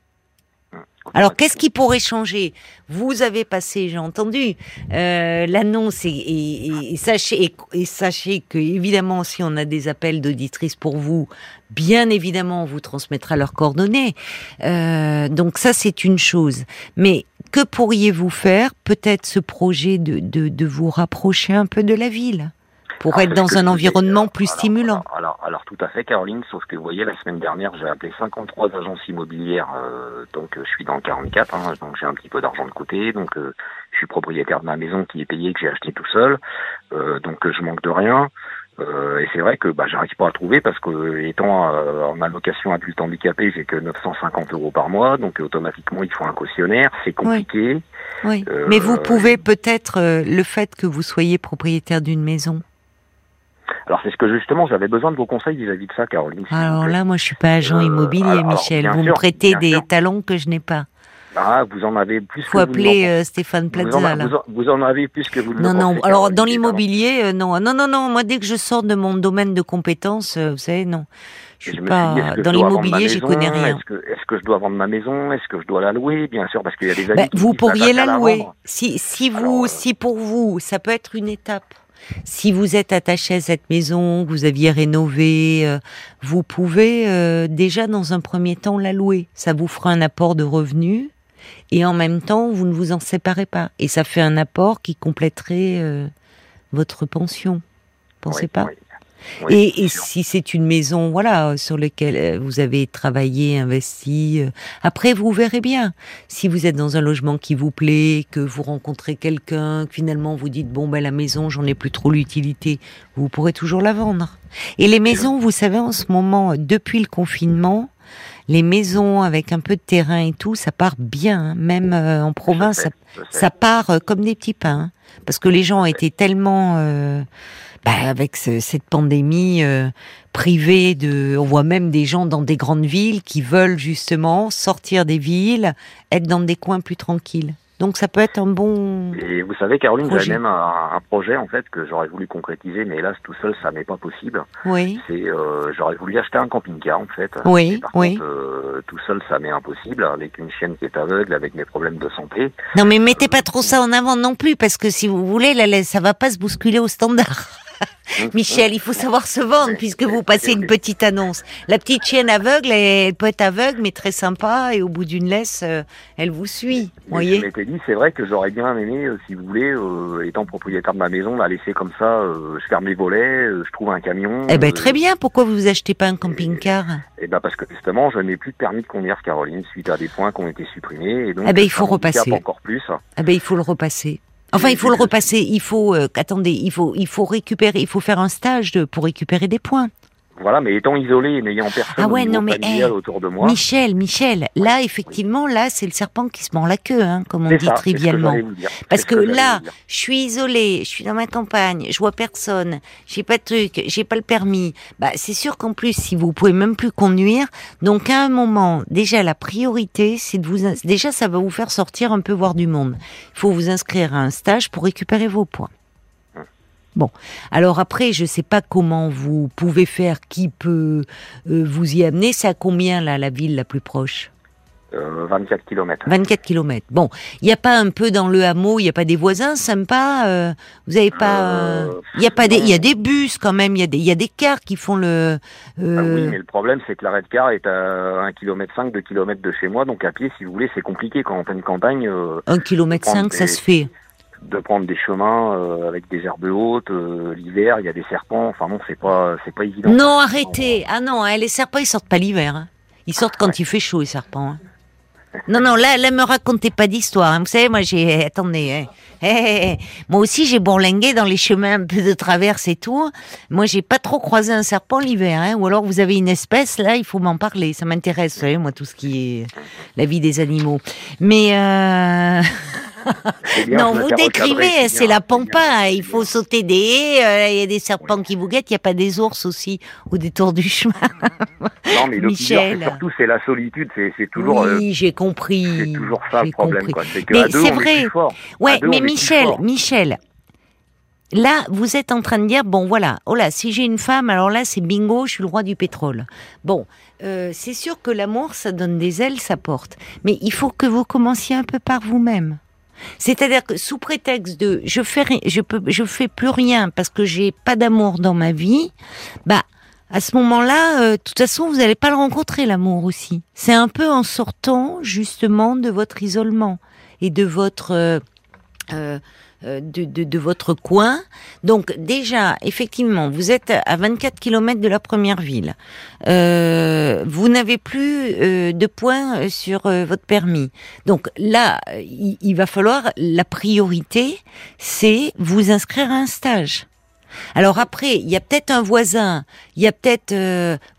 Speaker 1: Alors, qu'est-ce qui pourrait changer? Vous avez passé, j'ai entendu, euh, l'annonce et, et- et- sachez et sachez que évidemment, si on a des appels d'auditrices pour vous, bien évidemment, on vous transmettra leurs coordonnées. Euh, donc ça, c'est une chose. Mais que pourriez-vous faire? Peut-être ce projet de, de, de vous rapprocher un peu de la ville? Pour être dans un environnement plus stimulant.
Speaker 2: Alors, alors, tout à fait, Caroline, sauf que vous voyez, la semaine dernière, j'ai appelé 53 agences immobilières, euh, donc euh, je suis dans le 44, hein, donc j'ai un petit peu d'argent de côté, donc euh, je suis propriétaire de ma maison qui est payée, que j'ai acheté tout seul, euh, donc je manque de rien. Euh, et c'est vrai que bah, j'arrive pas à trouver parce que étant euh, en allocation adulte handicapé, j'ai que 950 euros par mois, donc automatiquement il faut un cautionnaire, c'est compliqué.
Speaker 1: Oui.
Speaker 2: Euh,
Speaker 1: Mais vous pouvez peut-être euh, le fait que vous soyez propriétaire d'une maison.
Speaker 2: Alors c'est ce que justement j'avais besoin de vos conseils vis-à-vis de ça, Caroline. vous
Speaker 1: Alors là, moi, je suis pas agent
Speaker 2: Euh,
Speaker 1: immobilier,
Speaker 2: alors- alors,
Speaker 1: Michel.
Speaker 2: bien
Speaker 1: Vous me prêtez des
Speaker 2: sûr.
Speaker 1: talents que je n'ai pas.
Speaker 2: Ah, vous en avez plus.
Speaker 1: Faut appeler euh, Stéphane Plaza.
Speaker 2: Vous en, vous, en, avez plus que vous.
Speaker 1: Non, non. Alors dans l'immobilier, euh, non, non, non, non. Moi, dès que je sors de mon domaine de compétences, vous savez, non. Je suis pas dans l'immobilier, j'y connais rien.
Speaker 2: Est-ce que, est que, je dois vendre ma maison Est-ce que je dois la louer Bien sûr, parce qu'il y a des amis. Ben,
Speaker 1: vous pourriez la louer. si, si vous, si pour vous, ça peut être une étape. Si vous êtes attaché à cette maison, que vous aviez rénové, euh, vous pouvez euh, déjà dans un premier temps la louer. Ça vous fera un apport de revenus et en même temps vous ne vous en séparez pas. Et ça fait un apport qui compléterait euh, votre pension. Pensez pas et, si c'est une maison, voilà, sur laquelle euh, vous avez travaillé, investi, euh, après vous verrez bien. Si vous êtes dans un logement qui vous plaît, que vous rencontrez quelqu'un, que finalement vous dites bon ben la maison, j'en ai plus trop l'utilité, vous pourrez toujours la vendre. Et les maisons, vous savez, en ce moment, depuis le confinement, les maisons avec un peu de terrain et tout, ça part bien. Hein. Même euh, en province, ça, part comme des petits pains. Hein. Parce que les gens été tellement bah, avec cette pandémie euh, privée de, on voit même des gens dans des grandes villes qui veulent justement sortir des villes, être dans des coins plus tranquilles. Donc ça peut être un bon.
Speaker 2: Et vous savez, Caroline, j'ai même un, projet en fait que j'aurais voulu concrétiser, mais hélas tout seul ça n'est pas possible.
Speaker 1: Oui.
Speaker 2: C'est euh, j'aurais voulu acheter un camping-car en fait.
Speaker 1: Oui. oui.
Speaker 2: Contre, euh, tout seul ça m'est impossible avec une chienne qui est aveugle, avec mes problèmes de santé.
Speaker 1: Non mais mettez pas trop ça en avant non plus parce que si vous voulez, là, ça va pas se bousculer au standard. *laughs* Michel, il faut savoir se vendre puisque vous passez une petite annonce. La petite chienne aveugle, elle peut être aveugle mais très sympa et au bout d'une laisse, euh, elle vous suit. voyez
Speaker 2: Je m'étais dit, c'est vrai que j'aurais bien aimé, euh, si vous voulez, euh, étant propriétaire de ma maison, la laisser comme ça. je ferme les volets, je trouve un camion.
Speaker 1: Eh ben très bien. Pourquoi vous achetez pas un camping-car?
Speaker 2: Eh ben parce que justement, je n'ai plus de permis de conduire, Caroline, suite à des points qui ont été supprimés. Et donc,
Speaker 1: eh ben il faut repasser.
Speaker 2: Encore plus.
Speaker 1: Eh ben il faut le repasser. Enfin, il faut le repasser. Il faut, euh, attendez, il faut, il faut récupérer, il faut faire un stage de, pour récupérer des points.
Speaker 2: Voilà, mais étant isolé et n'ayant personne
Speaker 1: ah ouais, non, mais,
Speaker 2: autour de moi.
Speaker 1: Michel, Michel, là, effectivement, là, c'est le serpent qui se mord la queue, hein, comme on dit trivialement. Parce que, là, je suis isolé, je suis dans ma campagne, je vois personne, j'ai pas de truc, j'ai pas le permis. Bah, c'est sûr qu'en plus, si vous pouvez même plus conduire, donc à un moment, déjà, la priorité, c'est de vous, déjà, ça va vous faire sortir un peu voir du monde. Il faut vous inscrire à un stage pour récupérer vos points. Bon, alors après, je ne sais pas comment vous pouvez faire, qui peut euh, vous y amener. C'est à combien là la ville la plus proche?
Speaker 2: 24 km.
Speaker 1: 24 km. Bon, il n'y a pas un peu dans le hameau, il n'y a pas des voisins sympas euh, Vous n'avez pas... Il y a pas des... Il y a des bus quand même, il y, a des, y a des cars qui font le...
Speaker 2: Ah oui, mais le problème c'est que l'arrêt de car est à 1 km 5, 2 km de chez moi, donc à pied, si vous voulez, c'est compliqué quand on fait une campagne.
Speaker 1: 1 km 5, ça se fait
Speaker 2: de prendre des chemins euh, avec des herbes hautes. Euh, l'hiver, il y a des serpents. Enfin non, c'est pas, c'est pas évident.
Speaker 1: Non, arrêtez. Ah non, hein, les serpents, ils sortent pas l'hiver. Hein. Ils sortent quand il fait chaud, les serpents. Hein. Non, non, là, là, me racontez pas d'histoire. Vous savez, moi, j'ai, *laughs* attendez, moi aussi, j'ai bourlingué dans les chemins peu de traverse et tout. Moi, j'ai pas trop croisé un serpent l'hiver, ou alors vous avez une espèce, là, il faut m'en parler. Ça m'intéresse, vous savez, moi, tout ce qui est la vie des animaux. Mais, euh... *laughs* non, vous décrivez, c'est la pampa. Il faut sauter des haies, euh, il y a des serpents qui vous guettent, il n'y a pas des ours aussi au détour du chemin.
Speaker 2: non, mais Michel. surtout, c'est la solitude, c'est toujours.
Speaker 1: Oui, euh, j'ai compris.
Speaker 2: C'est toujours ça le problème.
Speaker 1: mais c'est vrai. Ouais, mais Michel, Michel. Là, vous êtes en train de dire, bon voilà, oh là, si j'ai une femme, alors là, c'est bingo, je suis le roi du pétrole. Bon, euh, c'est sûr que l'amour, ça donne des ailes, ça porte. Mais il faut que vous commenciez un peu par vous-même. C'est-à-dire que sous prétexte de je fais je peux je fais plus rien parce que j'ai pas d'amour dans ma vie, bah à ce moment-là, euh, de toute façon, vous n'allez pas le rencontrer l'amour aussi. C'est un peu en sortant justement de votre isolement et de votre euh, euh, de, de, de, votre coin. Donc déjà, effectivement, vous êtes à 24 km de la première ville. Euh, vous n'avez plus euh, de points sur votre permis. Donc là, il va falloir la priorité, c'est vous inscrire à un stage. Alors après, il y a peut-être un voisin, il y a peut-être,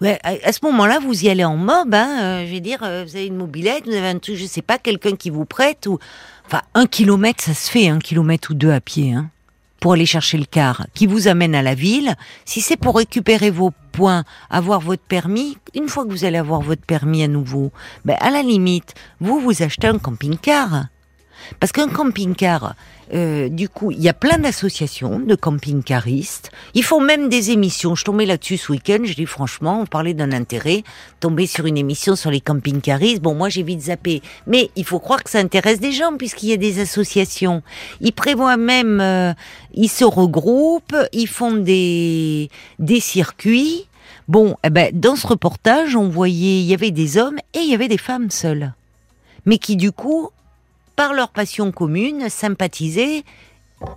Speaker 1: ouais, à, ce moment-là, vous y allez en mob, hein, je vais dire, vous avez une mobilette, vous avez un truc, je sais pas, quelqu'un qui vous prête ou, Enfin, un kilomètre, ça se fait, un kilomètre ou deux à pied. Hein. pour aller chercher le car, qui vous amène à la ville, si c'est pour récupérer vos points, avoir votre permis, une fois que vous allez avoir votre permis à nouveau, ben à la limite, vous vous achetez un camping-car. Parce qu'un camping-car, euh, du coup, il y a plein d'associations de camping-caristes. Ils font même des émissions. Je tombais là-dessus ce week-end. Je dis franchement, on parlait d'un intérêt. Tomber sur une émission sur les camping-caristes. Bon, moi, j'ai vite zappé. Mais il faut croire que ça intéresse des gens puisqu'il y a des associations. Ils prévoient même, euh, ils se regroupent, ils font des, des circuits. Bon, eh ben, dans ce reportage, on voyait, il y avait des hommes et il y avait des femmes seules. Mais qui, du coup, par leur passion commune, sympathiser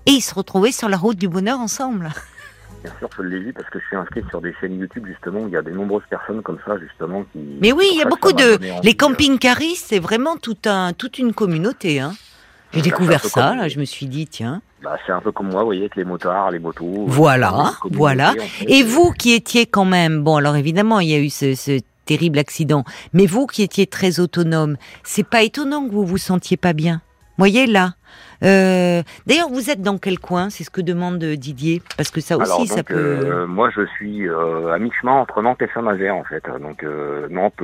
Speaker 1: et ils se retrouvaient sur la route du bonheur ensemble.
Speaker 2: Bien sûr, je l'ai vu parce que je suis inscrit sur des chaînes YouTube justement où il y a de nombreuses personnes comme ça justement qui.
Speaker 1: Mais oui, il y a beaucoup de les camping-caristes, c'est vraiment tout un toute une communauté. Hein. J'ai découvert ça, là, je me suis dit tiens.
Speaker 2: Bah, c'est un peu comme moi, vous voyez, avec les motards, les motos.
Speaker 1: Voilà, voilà. Et vous qui étiez quand même, bon, alors évidemment, il y a eu ce, ce terrible accident. Mais vous qui étiez très autonome, c'est pas étonnant que vous vous sentiez pas bien. Voyez là. Euh, D'ailleurs, vous êtes dans quel coin? C'est ce que demande Didier, parce que ça aussi, ça peut.
Speaker 2: Euh, moi, je suis euh, à mi-chemin entre Nantes et Saint-Nazaire, en fait. Donc Nantes,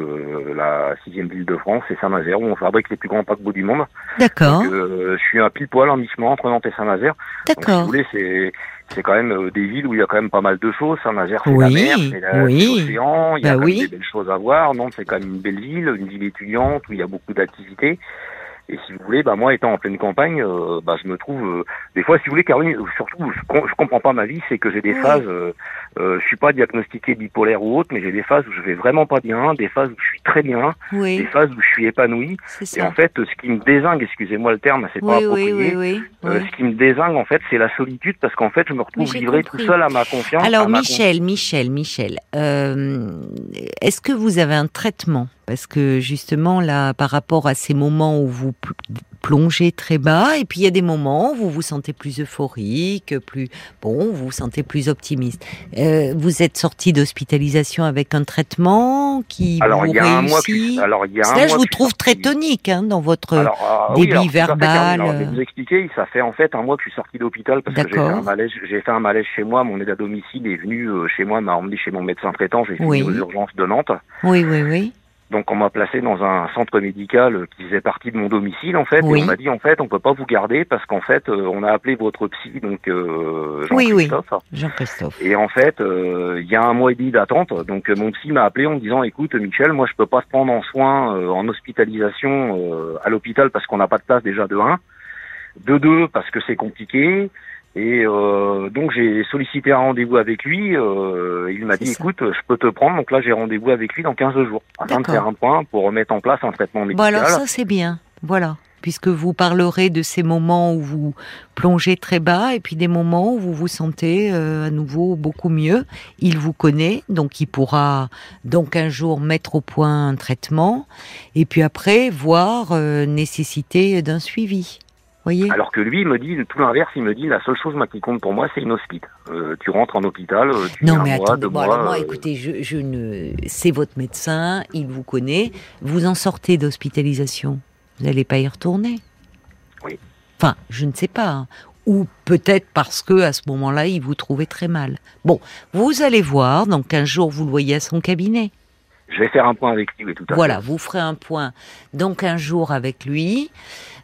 Speaker 2: la sixième ville de France, et Saint-Nazaire, où on fabrique les plus grands paquebots du monde.
Speaker 1: D'accord.
Speaker 2: je suis un pile poil en mi-chemin entre Nantes et Saint-Nazaire.
Speaker 1: D'accord. Si
Speaker 2: vous voulez, c'est c'est quand même des villes où il y a quand même pas mal de choses. Saint-Nazaire, c'est la mer, c'est l'océan, il y a bah des belles choses à voir. Nantes, c'est quand même une belle ville, une ville étudiante où il y a beaucoup d'activités. Et si vous voulez, bah moi étant en pleine campagne, euh, bah je me trouve euh, des fois, si vous voulez, Caroline, surtout, je, je comprends pas ma vie, c'est que j'ai des phases, euh, euh, je suis pas diagnostiqué bipolaire ou autre, mais j'ai des phases où je vais vraiment pas bien, des phases où je suis très bien, des phases où je suis épanoui. Et en fait, ce qui me désingue, excusez-moi le terme, c'est pas approprié. ce qui me désingue en fait, c'est la solitude, parce qu'en fait, je me retrouve livré tout seul à ma confiance.
Speaker 1: Alors Michel, Michel, Michel, est-ce que vous avez un traitement? Parce que justement là, par rapport à ces moments où vous plongez très bas, et puis il y a des moments où vous vous sentez plus euphorique, plus bon, vous vous sentez plus optimiste. Euh, vous êtes sorti d'hospitalisation avec un traitement qui
Speaker 2: alors,
Speaker 1: vous
Speaker 2: il y a
Speaker 1: réussit.
Speaker 2: Un mois que, alors il y a un
Speaker 1: Là,
Speaker 2: mois
Speaker 1: je vous trouve très tonique hein, dans votre
Speaker 2: alors,
Speaker 1: euh, débit
Speaker 2: oui,
Speaker 1: verbal.
Speaker 2: alors, je vais vous expliquer. Ça fait en fait un mois que je suis sorti d'hôpital parce que j'ai fait un malaise. J'ai fait un malaise chez moi. Mon aide à domicile est venu euh, chez moi, m'a emmené chez mon médecin traitant. J'ai fait
Speaker 1: Oui.
Speaker 2: aux urgences de Nantes.
Speaker 1: Oui, oui, oui.
Speaker 2: Donc on m'a placé dans un centre médical qui faisait partie de mon domicile en fait
Speaker 1: Oui.
Speaker 2: et on m'a dit en fait on peut pas vous garder parce qu'en fait euh, on a appelé votre psy donc euh,
Speaker 1: Oui, oui.
Speaker 2: Jean-Christophe
Speaker 1: Jean-Christophe.
Speaker 2: et en fait euh, il y a un mois et demi d'attente donc euh, mon psy m'a appelé en me disant écoute Michel moi je peux pas se prendre en soins euh, en hospitalisation euh, à l'hôpital parce qu'on n'a pas de place déjà de 1 de 2 parce que c'est compliqué et euh, donc j'ai sollicité un rendez-vous avec lui. Euh, il m'a dit
Speaker 1: ça.
Speaker 2: écoute, je peux te prendre. Donc là j'ai rendez-vous avec lui dans 15 jours afin de faire un point pour remettre en place un traitement
Speaker 1: Bon
Speaker 2: médical.
Speaker 1: alors ça c'est bien, voilà. Puisque vous parlerez de ces moments où vous plongez très bas et puis des moments où vous vous sentez euh, à nouveau beaucoup mieux. Il vous connaît, donc il pourra donc un jour mettre au point un traitement et puis après voir euh, nécessité d'un suivi. Voyez
Speaker 2: Alors que lui il me dit tout l'inverse. Il me dit la seule chose moi, qui compte pour moi c'est une hospite. Euh, tu rentres en hôpital, euh, tu
Speaker 1: Non mais
Speaker 2: un mois,
Speaker 1: attendez,
Speaker 2: deux
Speaker 1: bon,
Speaker 2: mois,
Speaker 1: alors moi
Speaker 2: euh,
Speaker 1: écoutez, je, je ne, c'est votre médecin, il vous connaît, vous en sortez d'hospitalisation, vous n'allez pas y retourner.
Speaker 2: Oui.
Speaker 1: Enfin, je ne sais pas. hein. Ou peut-être parce que à ce moment-là, il vous trouvait très mal. Bon, vous allez voir, donc un jour vous le voyez à son cabinet.
Speaker 2: Je vais faire un point avec lui. tout à
Speaker 1: Voilà, vous ferez un point donc un jour avec lui.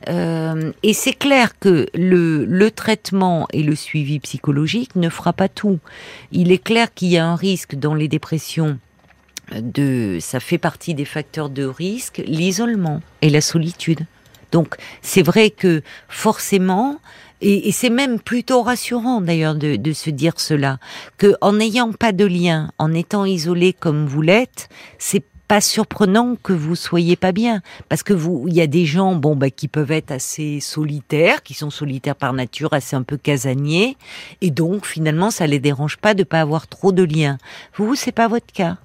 Speaker 1: Euh, et c'est clair que le, le traitement et le suivi psychologique ne fera pas tout. Il est clair qu'il y a un risque dans les dépressions de, ça fait partie des facteurs de risque, l'isolement et la solitude. Donc c'est vrai que forcément, et, c'est même plutôt rassurant d'ailleurs de, de se dire cela, que en n'ayant pas de lien, en étant isolé comme vous l'êtes, c'est pas surprenant que vous soyez pas bien. Parce que vous il y a des gens bon bah qui peuvent être assez solitaires qui sont solitaires par nature assez un peu casaniers. Et donc finalement ça les dérange pas de pas avoir trop de liens. Vous c'est pas votre cas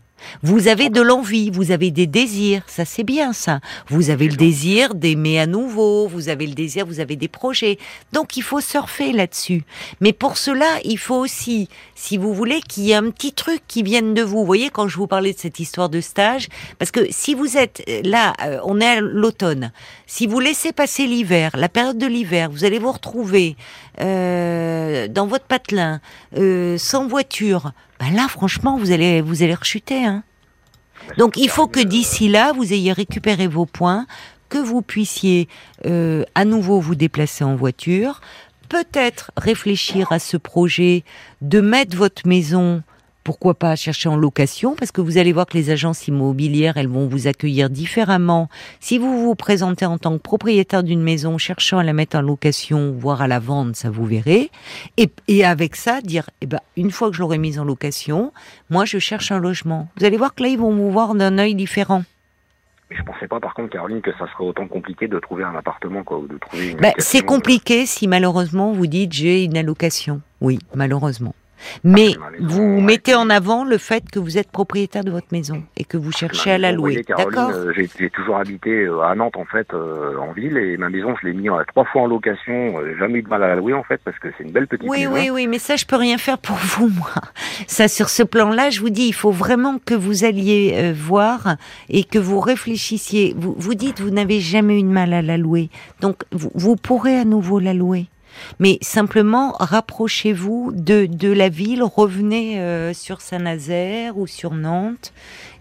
Speaker 1: vous avez de l'envie, vous avez des désirs, ça c'est bien ça. Vous avez le désir d'aimer à nouveau, vous avez le désir, vous avez des projets. Donc il faut surfer là-dessus. Mais pour cela, il faut aussi si vous voulez, qu'il y ait un petit truc qui vienne de vous. Vous voyez, quand je vous parlais de cette histoire de stage, parce que si vous êtes euh, là, euh, on est à l'automne, si vous laissez passer l'hiver, la période de l'hiver, vous allez vous retrouver euh, dans votre patelin, euh, sans voiture, ben là, franchement, vous allez, vous allez rechuter. Hein. Donc, il faut que d'ici là, vous ayez récupéré vos points, que vous puissiez euh, à nouveau vous déplacer en voiture, peut-être réfléchir à ce projet de mettre votre maison pourquoi pas chercher en location parce que vous allez voir que les agences immobilières elles vont vous accueillir différemment. Si vous vous présentez en tant que propriétaire d'une maison cherchant à la mettre en location voire à la vendre ça vous verrez et, avec ça dire eh ben une fois que je l'aurai mise en location moi je cherche un logement. Vous allez voir que là ils vont vous voir d'un œil différent
Speaker 2: je pensais pas, par contre, Caroline, que ça serait autant compliqué de trouver un appartement, quoi, ou de trouver une.
Speaker 1: Ben, c'est compliqué si malheureusement vous dites j'ai une allocation. Oui, malheureusement. Mais vous mettez en avant le fait que vous êtes propriétaire de votre maison et que vous cherchez à la louer. D'accord
Speaker 2: euh, J'ai toujours habité euh, à Nantes, en fait, euh, en ville, et ma maison, je l'ai mis trois fois en location. Jamais eu de mal à la louer, en fait, parce que c'est une belle petite
Speaker 1: oui,
Speaker 2: maison.
Speaker 1: Oui, oui, oui, mais ça, je peux rien faire pour *laughs* vous, moi. Ça, sur ce plan-là, je vous dis, il faut vraiment que vous alliez voir et que vous réfléchissiez. Vous, vous dites, vous n'avez jamais eu de mal à la louer. Donc, vous, vous pourrez à nouveau la louer. Mais simplement, rapprochez-vous de, de la ville, revenez euh, sur Saint-Nazaire ou sur Nantes.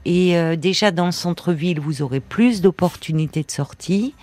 Speaker 1: Et euh, déjà dans le centre-ville, vous aurez plus d'opportunités de sortie.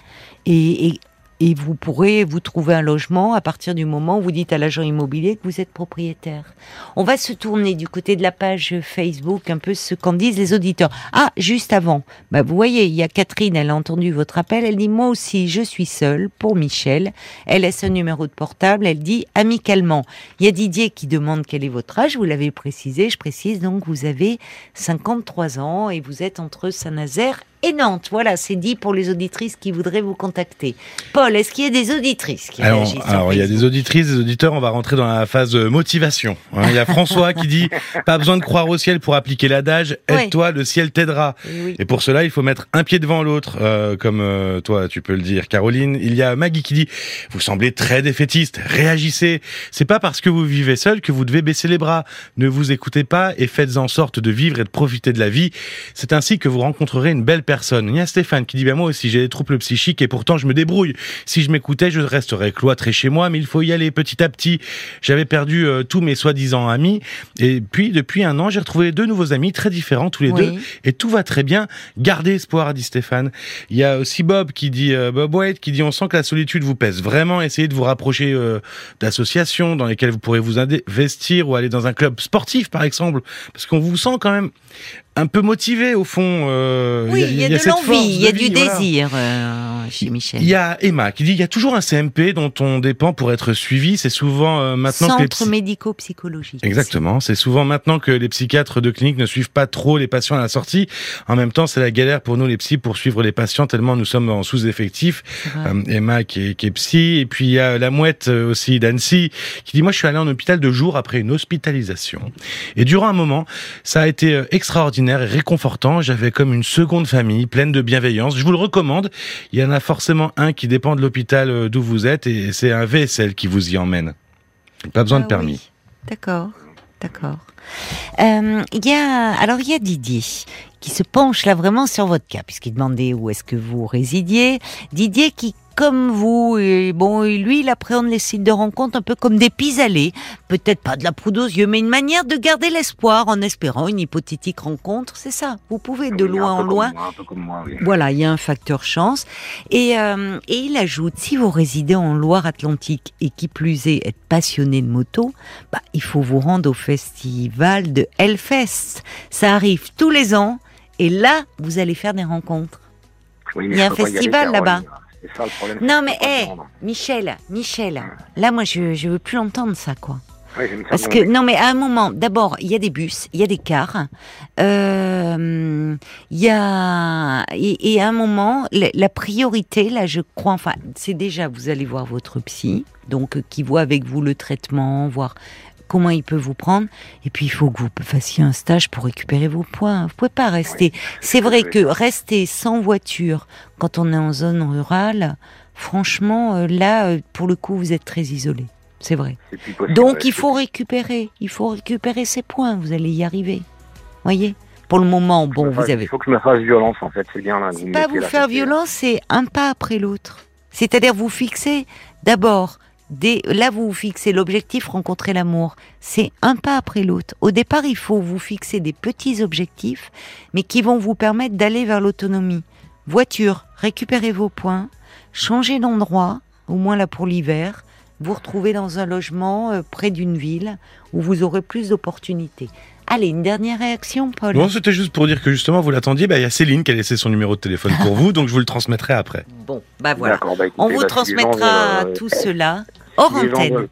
Speaker 1: Et, et, et vous pourrez vous trouver un logement à partir du moment où vous dites à l'agent immobilier que vous êtes propriétaire. On va se tourner du côté de la page Facebook un peu ce qu'en disent les auditeurs. Ah, juste avant, bah vous voyez, il y a Catherine, elle a entendu votre appel, elle dit moi aussi je suis seule pour Michel. Elle laisse un numéro de portable, elle dit amicalement. Il y a Didier qui demande quel est votre âge, vous l'avez précisé, je précise donc vous avez 53 ans et vous êtes entre Saint-Nazaire et Nantes. Voilà, c'est dit pour les auditrices qui voudraient vous contacter. Paul, est-ce qu'il y a des auditrices qui
Speaker 3: alors, Alors, il y a des auditrices, des auditeurs. On va rentrer dans la phase motivation. Hein. Il y a François qui dit *laughs* pas besoin de croire au ciel pour appliquer l'adage. Aide-toi, le ciel t'aidera.
Speaker 1: Oui.
Speaker 3: Et pour cela, il faut mettre un pied devant l'autre, euh, comme euh, toi, tu peux le dire, Caroline. Il y a Maggie qui dit vous semblez très défaitiste. Réagissez. C'est pas parce que vous vivez seul que vous devez baisser les bras. Ne vous écoutez pas et faites en sorte de vivre et de profiter de la vie. C'est ainsi que vous rencontrerez une belle personne Il y a Stéphane qui dit, ben moi aussi j'ai des troubles psychiques et pourtant je me débrouille. Si je m'écoutais, je resterais cloîtré chez moi, mais il faut y aller petit à petit. J'avais perdu euh, tous mes soi-disant amis et puis depuis un an, j'ai retrouvé deux nouveaux amis très différents tous les
Speaker 1: Oui.
Speaker 3: deux et tout va très bien. Gardez espoir, dit Stéphane. Il y a aussi Bob qui dit, euh, Bob White qui dit, on sent que la solitude vous pèse vraiment. Essayez de vous rapprocher euh, d'associations dans lesquelles vous pourrez vous investir ou aller dans un club sportif par exemple, parce qu'on vous sent quand même un peu motivé au fond. euh,
Speaker 1: Oui, il y a, de l'envie, il y a du
Speaker 3: voilà.
Speaker 1: désir euh, chez Michel.
Speaker 3: Il y a Emma qui dit il y a toujours un CMP dont on dépend pour être suivi. C'est souvent euh, maintenant que les
Speaker 1: Centre
Speaker 3: psy-
Speaker 1: médico-psychologique.
Speaker 3: Exactement. C'est souvent maintenant que les psychiatres de clinique ne suivent pas trop les patients à la sortie. En même temps, c'est la galère pour nous les psys pour suivre les patients tellement nous sommes en sous-effectif. Euh, Emma qui est, qui est psy. Et puis il y a la mouette euh, aussi d'Annecy qui dit moi je suis allé en hôpital de jour après une hospitalisation. Et durant un moment, ça a été euh, extraordinaire et réconfortant. J'avais comme une seconde famille pleine de bienveillance. Je vous le recommande. Il y en a forcément un qui dépend de l'hôpital euh, d'où vous êtes et c'est un VSL qui vous y emmène. Pas besoin
Speaker 1: Ah
Speaker 3: de permis.
Speaker 1: oui. D'accord, d'accord. Euh, Il y a alors il y a Didier qui se penche là vraiment sur votre cas puisqu'il demandait où est-ce que vous résidiez. Didier qui comme vous, et bon, et lui, il appréhende les sites de rencontres un peu comme des pis-aller. Peut-être pas de la poudre aux yeux, mais une manière de garder l'espoir en espérant une hypothétique rencontre. C'est ça. Vous pouvez de
Speaker 2: Oui,
Speaker 1: loin
Speaker 2: un peu
Speaker 1: en
Speaker 2: comme
Speaker 1: loin
Speaker 2: moi, un peu comme moi, oui.
Speaker 1: voilà, il y a un facteur chance. Et, euh, et il ajoute, si vous résidez en Loire-Atlantique et qui plus est êtes passionné de moto, bah, il faut vous rendre au festival de Hellfest. Ça arrive tous les ans et là, vous allez faire des rencontres.
Speaker 2: Oui,
Speaker 1: il y a un festival là-bas.
Speaker 2: C'est ça le problème. c'est
Speaker 1: Non mais hé,
Speaker 2: rendre.
Speaker 1: Michel, Michel, là moi je, je veux plus entendre ça quoi.
Speaker 2: Ouais, j'ai mis ça
Speaker 1: Parce que non, mais à un moment, d'abord, il y a des bus, il y a des cars, euh, il y a et, et à un moment, la, la priorité, là, je crois, enfin, c'est déjà vous allez voir votre psy, donc euh, qui voit avec vous le traitement, voir comment il peut vous prendre, et puis il faut que vous fassiez un stage pour récupérer vos points. Vous pouvez pas rester. C'est vrai *laughs* que rester sans voiture quand on est en zone rurale, franchement, euh, là, euh, pour le coup, vous êtes très isolé. C'est vrai. Donc
Speaker 2: Ouais,
Speaker 1: il faut récupérer, il faut récupérer ces points. Vous allez y arriver. Voyez? Pour le moment, bon, vous avez
Speaker 2: Il faut que je me fasse violence, en fait. C'est bien là.
Speaker 1: pas vous faire violence, c'est un pas après l'autre. C'est-à-dire vous fixez d'abord des là vous vous fixez l'objectif rencontrer l'amour. C'est un pas après l'autre. Au départ, il faut vous fixer des petits objectifs mais qui vont vous permettre d'aller vers l'autonomie. Voiture, récupérez vos points, changez d'endroit, au moins là pour l'hiver, vous retrouvez dans un logement euh, près d'une ville où vous aurez plus d'opportunités. Allez, une dernière réaction, Paul.
Speaker 3: Bon, c'était juste pour dire que justement, vous l'attendiez. Bah, il y a Céline qui a laissé son numéro de téléphone pour *laughs* vous, donc je vous le transmettrai après.
Speaker 1: Bon, bah voilà.
Speaker 2: Bah, écoutez,
Speaker 1: On vous
Speaker 2: bah,
Speaker 1: transmettra
Speaker 2: euh,
Speaker 1: tout cela hors
Speaker 2: si les gens
Speaker 1: antenne.
Speaker 2: veulent-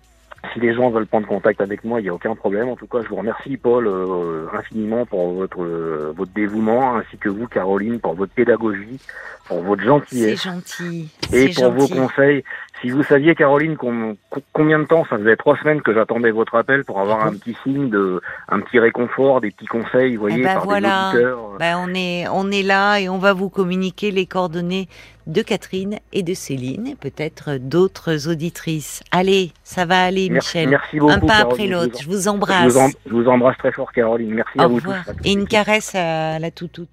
Speaker 2: Si les gens veulent prendre contact avec moi, il n'y a aucun problème. En tout cas, je vous remercie, Paul, euh, infiniment pour votre, euh, votre dévouement, ainsi que vous, Caroline, pour votre pédagogie, pour votre
Speaker 1: C'est
Speaker 2: gentillesse
Speaker 1: gentil.
Speaker 2: et pour vos conseils. Si vous saviez, Caroline, com- co- combien de temps, ça faisait trois semaines que j'attendais votre appel pour avoir un petit signe de, un petit réconfort, des petits conseils, vous voyez,
Speaker 1: Eh ben
Speaker 2: par
Speaker 1: voilà.
Speaker 2: des auditeurs.
Speaker 1: Ben, on est on est là et on va vous communiquer les coordonnées de Catherine et de Céline et peut-être d'autres auditrices. Allez, ça va aller,
Speaker 2: Merci,
Speaker 1: Michel.
Speaker 2: merci beaucoup.
Speaker 1: Un pas
Speaker 2: Caroline.
Speaker 1: après
Speaker 2: vous
Speaker 1: l'autre. Je vous
Speaker 2: Je
Speaker 1: embrasse.
Speaker 2: vous, em- je vous embrasse très fort, Caroline. Merci à
Speaker 1: Au
Speaker 2: vous
Speaker 1: revoir.
Speaker 2: tous. à tous
Speaker 1: Et une caresse à la toutoute.